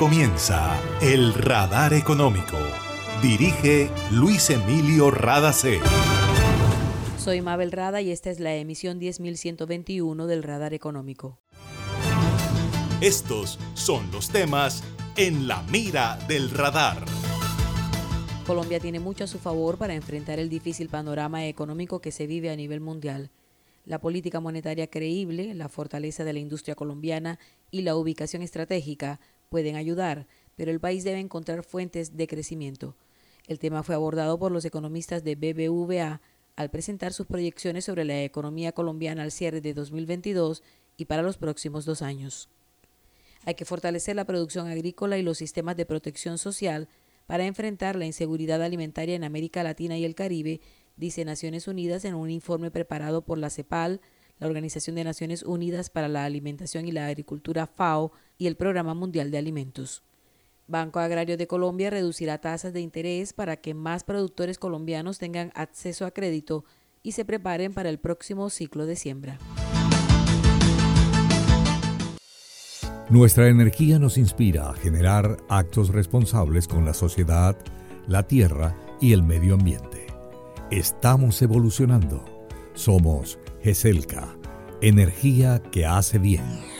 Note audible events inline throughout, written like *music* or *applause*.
comienza El Radar Económico. Dirige Luis Emilio Radacé. Soy Mabel Rada y esta es la emisión 10121 del Radar Económico. Estos son los temas en la mira del radar. Colombia tiene mucho a su favor para enfrentar el difícil panorama económico que se vive a nivel mundial. La política monetaria creíble, la fortaleza de la industria colombiana y la ubicación estratégica pueden ayudar, pero el país debe encontrar fuentes de crecimiento. El tema fue abordado por los economistas de BBVA al presentar sus proyecciones sobre la economía colombiana al cierre de 2022 y para los próximos dos años. Hay que fortalecer la producción agrícola y los sistemas de protección social para enfrentar la inseguridad alimentaria en América Latina y el Caribe, dice Naciones Unidas en un informe preparado por la CEPAL, la Organización de Naciones Unidas para la Alimentación y la Agricultura FAO y el Programa Mundial de Alimentos. Banco Agrario de Colombia reducirá tasas de interés para que más productores colombianos tengan acceso a crédito y se preparen para el próximo ciclo de siembra. Nuestra energía nos inspira a generar actos responsables con la sociedad, la tierra y el medio ambiente. Estamos evolucionando. Somos GESELCA, energía que hace bien.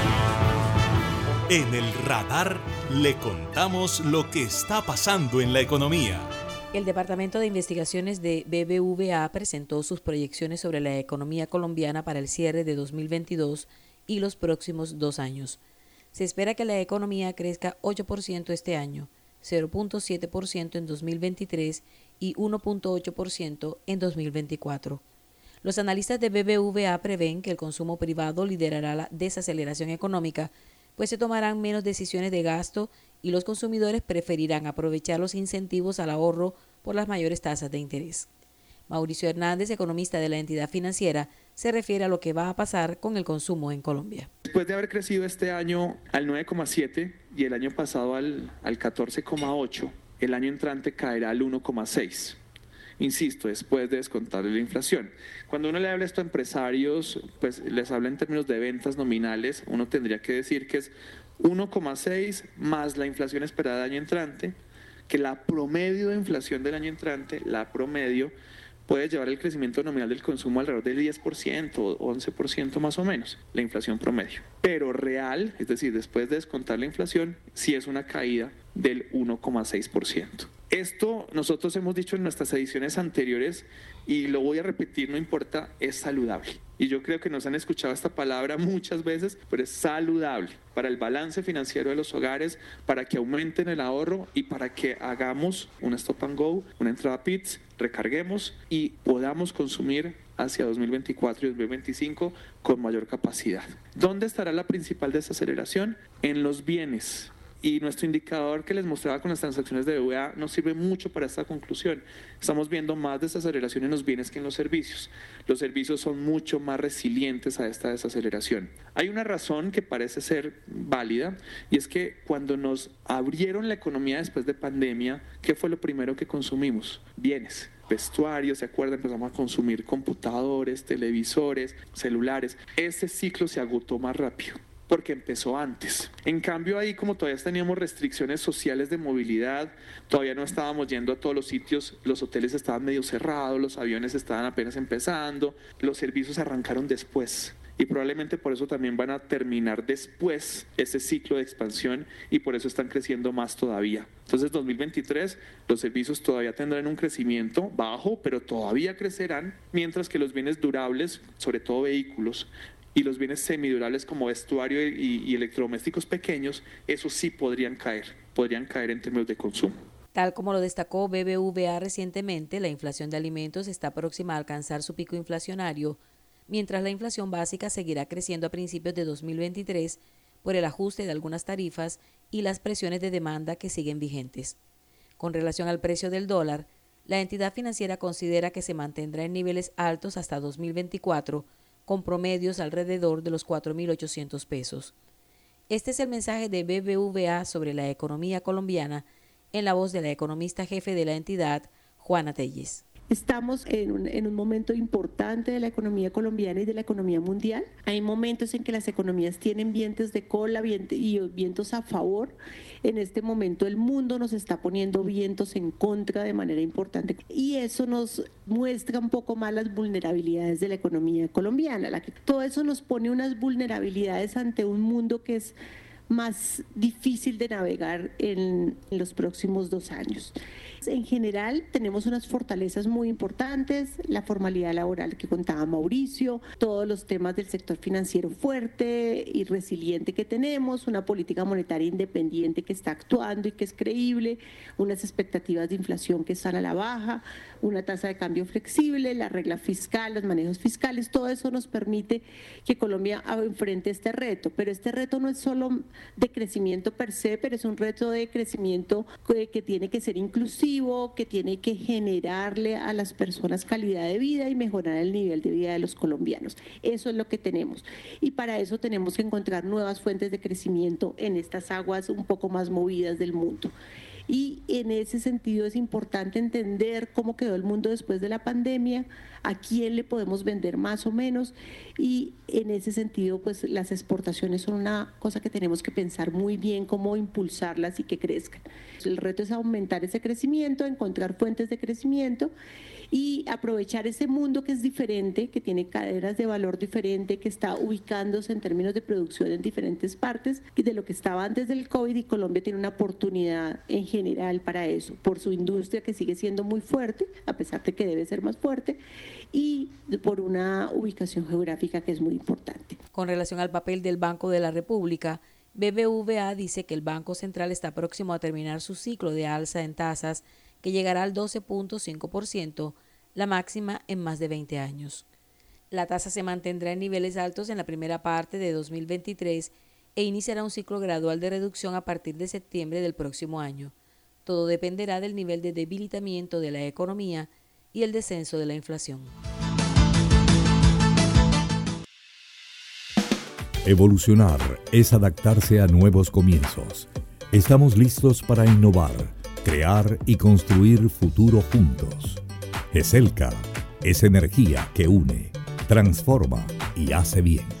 En el radar le contamos lo que está pasando en la economía. El Departamento de Investigaciones de BBVA presentó sus proyecciones sobre la economía colombiana para el cierre de 2022 y los próximos dos años. Se espera que la economía crezca 8% este año, 0.7% en 2023 y 1.8% en 2024. Los analistas de BBVA prevén que el consumo privado liderará la desaceleración económica, pues se tomarán menos decisiones de gasto y los consumidores preferirán aprovechar los incentivos al ahorro por las mayores tasas de interés. Mauricio Hernández, economista de la entidad financiera, se refiere a lo que va a pasar con el consumo en Colombia. Después de haber crecido este año al 9,7 y el año pasado al, al 14,8, el año entrante caerá al 1,6 insisto, después de descontar la inflación. Cuando uno le habla esto a empresarios, pues les habla en términos de ventas nominales, uno tendría que decir que es 1,6 más la inflación esperada del año entrante, que la promedio de inflación del año entrante, la promedio, puede llevar el crecimiento nominal del consumo alrededor del 10% o 11% más o menos, la inflación promedio. Pero real, es decir, después de descontar la inflación, sí es una caída del 1,6%. Esto nosotros hemos dicho en nuestras ediciones anteriores y lo voy a repetir, no importa, es saludable. Y yo creo que nos han escuchado esta palabra *laughs* muchas veces, pero es saludable para el balance financiero de los hogares, para que aumenten el ahorro y para que hagamos una stop and go, una entrada PITS, recarguemos y podamos consumir hacia 2024 y 2025 con mayor capacidad. ¿Dónde estará la principal desaceleración? En los bienes y nuestro indicador que les mostraba con las transacciones de BVA nos sirve mucho para esta conclusión. Estamos viendo más desaceleración en los bienes que en los servicios. Los servicios son mucho más resilientes a esta desaceleración. Hay una razón que parece ser válida y es que cuando nos abrieron la economía después de pandemia, ¿qué fue lo primero que consumimos? Bienes vestuarios, ¿se acuerdan? Empezamos a consumir computadores, televisores, celulares. Ese ciclo se agotó más rápido porque empezó antes. En cambio ahí como todavía teníamos restricciones sociales de movilidad, todavía no estábamos yendo a todos los sitios, los hoteles estaban medio cerrados, los aviones estaban apenas empezando, los servicios arrancaron después y probablemente por eso también van a terminar después ese ciclo de expansión y por eso están creciendo más todavía. Entonces 2023 los servicios todavía tendrán un crecimiento bajo, pero todavía crecerán, mientras que los bienes durables, sobre todo vehículos, y los bienes semidurables como vestuario y, electrodomésticos pequeños, esos sí podrían caer, podrían caer en términos de consumo. Tal como lo destacó BBVA recientemente, la inflación de alimentos está próxima a alcanzar su pico inflacionario, mientras la inflación básica seguirá creciendo a principios de 2023 por el ajuste de algunas tarifas y las presiones de demanda que siguen vigentes. Con relación al precio del dólar, la entidad financiera considera que se mantendrá en niveles altos hasta 2024, con promedios alrededor de los 4.800 pesos. Este es el mensaje de BBVA sobre la economía colombiana en la voz de la economista jefe de la entidad, Juana Telles. Estamos en un, momento importante de la economía colombiana y de la economía mundial. Hay momentos en que las economías tienen vientos de cola y vientos a favor. En este momento el mundo nos está poniendo vientos en contra de manera importante y eso nos muestra un poco más las vulnerabilidades de la economía colombiana. La que, todo eso nos pone unas vulnerabilidades ante un mundo que es más difícil de navegar en los próximos dos años. En general, tenemos unas fortalezas muy importantes, la formalidad laboral que contaba Mauricio, todos los temas del sector financiero fuerte y resiliente que tenemos, una política monetaria independiente que está actuando y que es creíble, unas expectativas de inflación que están a la baja, una tasa de cambio flexible, la regla fiscal, los manejos fiscales, todo eso nos permite que Colombia enfrente este reto. Pero este reto no es solo de crecimiento per se, pero es un reto de crecimiento que tiene que ser inclusivo que tiene que generarle a las personas calidad de vida y mejorar el nivel de vida de los colombianos. Eso es lo que tenemos. Y para eso tenemos que encontrar nuevas fuentes de crecimiento en estas aguas un poco más movidas del mundo. Y en ese sentido es importante entender cómo quedó el mundo después de la pandemia, a quién le podemos vender más o menos. Y en ese sentido, pues las exportaciones son una cosa que tenemos que pensar muy bien cómo impulsarlas y que crezcan. El reto es aumentar ese crecimiento, encontrar fuentes de crecimiento y aprovechar ese mundo que es diferente, que tiene cadenas de valor diferente, que está ubicándose en términos de producción en diferentes partes de lo que estaba antes del COVID y Colombia tiene una oportunidad en general para eso, por su industria que sigue siendo muy fuerte, a pesar de que debe ser más fuerte, y por una ubicación geográfica que es muy importante. Con relación al papel del Banco de la República, BBVA dice que el Banco Central está próximo a terminar su ciclo de alza en tasas que llegará al 12.5%, la máxima en más de 20 años. La tasa se mantendrá en niveles altos en la primera parte de 2023 e iniciará un ciclo gradual de reducción a partir de septiembre del próximo año. Todo dependerá del nivel de debilitamiento de la economía y el descenso de la inflación. Evolucionar es adaptarse a nuevos comienzos. Estamos listos para innovar crear y construir futuro juntos. ESELCA es energía que une, transforma y hace bien.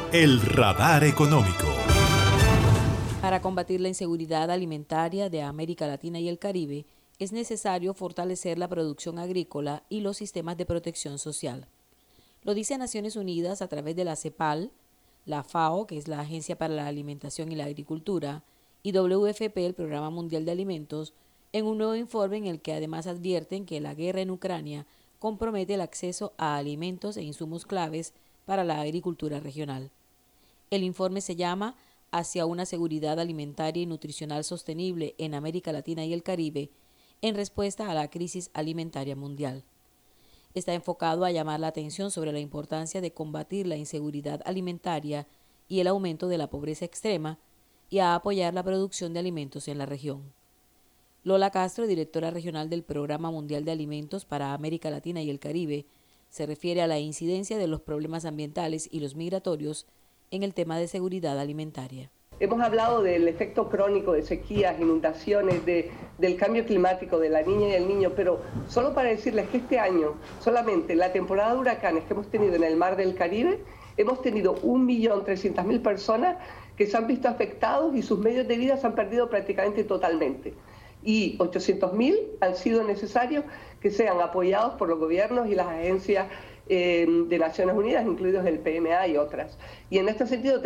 el radar económico. Para combatir la inseguridad alimentaria de América Latina y el Caribe, es necesario fortalecer la producción agrícola y los sistemas de protección social. Lo dice Naciones Unidas a través de la CEPAL, la FAO, que es la Agencia para la Alimentación y la Agricultura, y WFP, el Programa Mundial de Alimentos, en un nuevo informe en el que además advierten que la guerra en Ucrania compromete el acceso a alimentos e insumos claves para la agricultura regional. El informe se llama Hacia una seguridad alimentaria y nutricional sostenible en América Latina y el Caribe, en respuesta a la crisis alimentaria mundial. Está enfocado a llamar la atención sobre la importancia de combatir la inseguridad alimentaria y el aumento de la pobreza extrema y a apoyar la producción de alimentos en la región. Lola Castro, directora regional del Programa Mundial de Alimentos para América Latina y el Caribe, se refiere a la incidencia de los problemas ambientales y los migratorios en el tema de seguridad alimentaria. Hemos hablado del efecto crónico de sequías, inundaciones, del cambio climático, de la niña y el niño, pero solo para decirles que este año, solamente la temporada de huracanes que hemos tenido en el mar del Caribe, hemos tenido 1.300.000 personas que se han visto afectados y sus medios de vida se han perdido prácticamente totalmente. Y 800.000 han sido necesarios que sean apoyados por los gobiernos y las agencias eh, de Naciones Unidas, incluidos el PMA y otras. Y en este sentido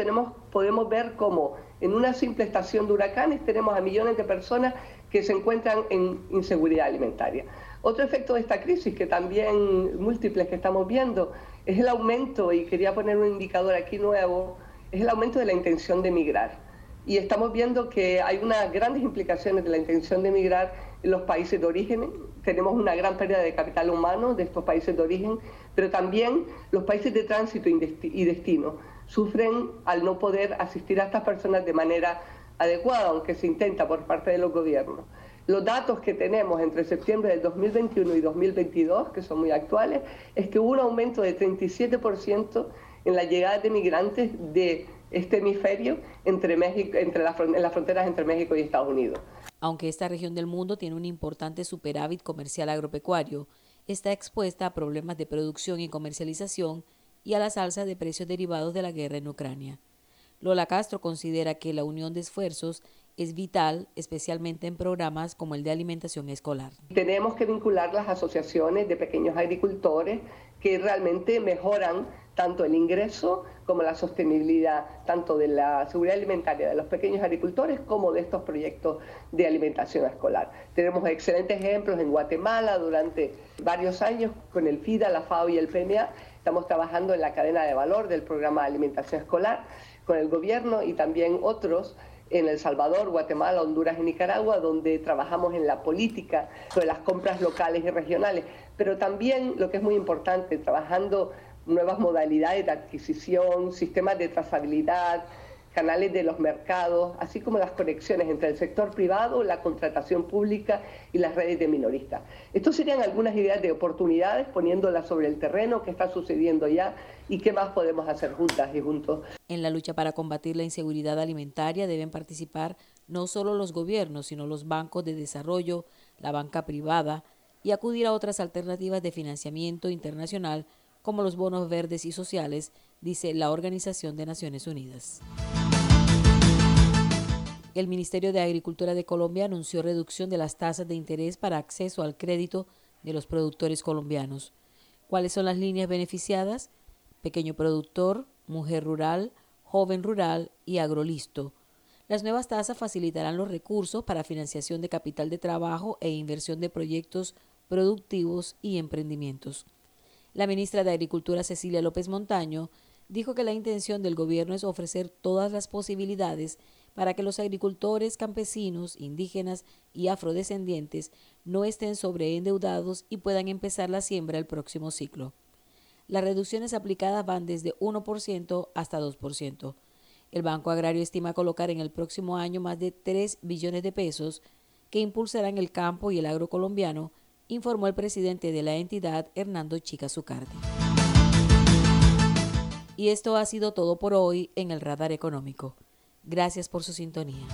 podemos ver cómo en una simple estación de huracanes tenemos a millones de personas que se encuentran en inseguridad alimentaria. Otro efecto de esta crisis, que también múltiples que estamos viendo, es el aumento, y quería poner un indicador aquí nuevo, es el aumento de la intención de emigrar. Y estamos viendo que hay unas grandes implicaciones de la intención de emigrar en los países de origen. Tenemos una gran pérdida de capital humano de estos países de origen, pero también los países de tránsito y destino sufren al no poder asistir a estas personas de manera adecuada, aunque se intenta por parte de los gobiernos. Los datos que tenemos entre septiembre del 2021 y 2022, que son muy actuales, es que hubo un aumento de 37% en la llegada de migrantes de este hemisferio entre México, entre en las fronteras entre México y Estados Unidos. Aunque esta región del mundo tiene un importante superávit comercial agropecuario, está expuesta a problemas de producción y comercialización y a la alzas de precios derivados de la guerra en Ucrania. Lola Castro considera que la unión de esfuerzos es vital, especialmente en programas como el de alimentación escolar. Tenemos que vincular las asociaciones de pequeños agricultores que realmente mejoran tanto el ingreso como la sostenibilidad, tanto de la seguridad alimentaria de los pequeños agricultores como de estos proyectos de alimentación escolar. Tenemos excelentes ejemplos en Guatemala durante varios años con el FIDA, la FAO y el PMA. Estamos trabajando en la cadena de valor del programa de alimentación escolar con el gobierno y también otros en El Salvador, Guatemala, Honduras y Nicaragua, donde trabajamos en la política sobre las compras locales y regionales, pero también, lo que es muy importante, trabajando nuevas modalidades de adquisición, sistemas de trazabilidad, canales de los mercados, así como las conexiones entre el sector privado, la contratación pública y las redes de minoristas. Estos serían algunas ideas de oportunidades poniéndolas sobre el terreno, qué está sucediendo ya y qué más podemos hacer juntas y juntos. En la lucha para combatir la inseguridad alimentaria deben participar no solo los gobiernos, sino los bancos de desarrollo, la banca privada y acudir a otras alternativas de financiamiento internacional como los bonos verdes y sociales, dice la Organización de Naciones Unidas. El Ministerio de Agricultura de Colombia anunció reducción de las tasas de interés para acceso al crédito de los productores colombianos. ¿Cuáles son las líneas beneficiadas? Pequeño productor, mujer rural, joven rural y agrolisto. Las nuevas tasas facilitarán los recursos para financiación de capital de trabajo e inversión de proyectos productivos y emprendimientos. La ministra de Agricultura Cecilia López Montaño dijo que la intención del gobierno es ofrecer todas las posibilidades para que los agricultores, campesinos, indígenas y afrodescendientes no estén sobreendeudados y puedan empezar la siembra el próximo ciclo. Las reducciones aplicadas van desde 1% hasta 2%. El Banco Agrario estima colocar en el próximo año más de 3 billones de pesos que impulsarán el campo y el agro colombiano, informó el presidente de la entidad, Hernando Chica Zucardi. Y esto ha sido todo por hoy en el Radar Económico. Gracias por su sintonía.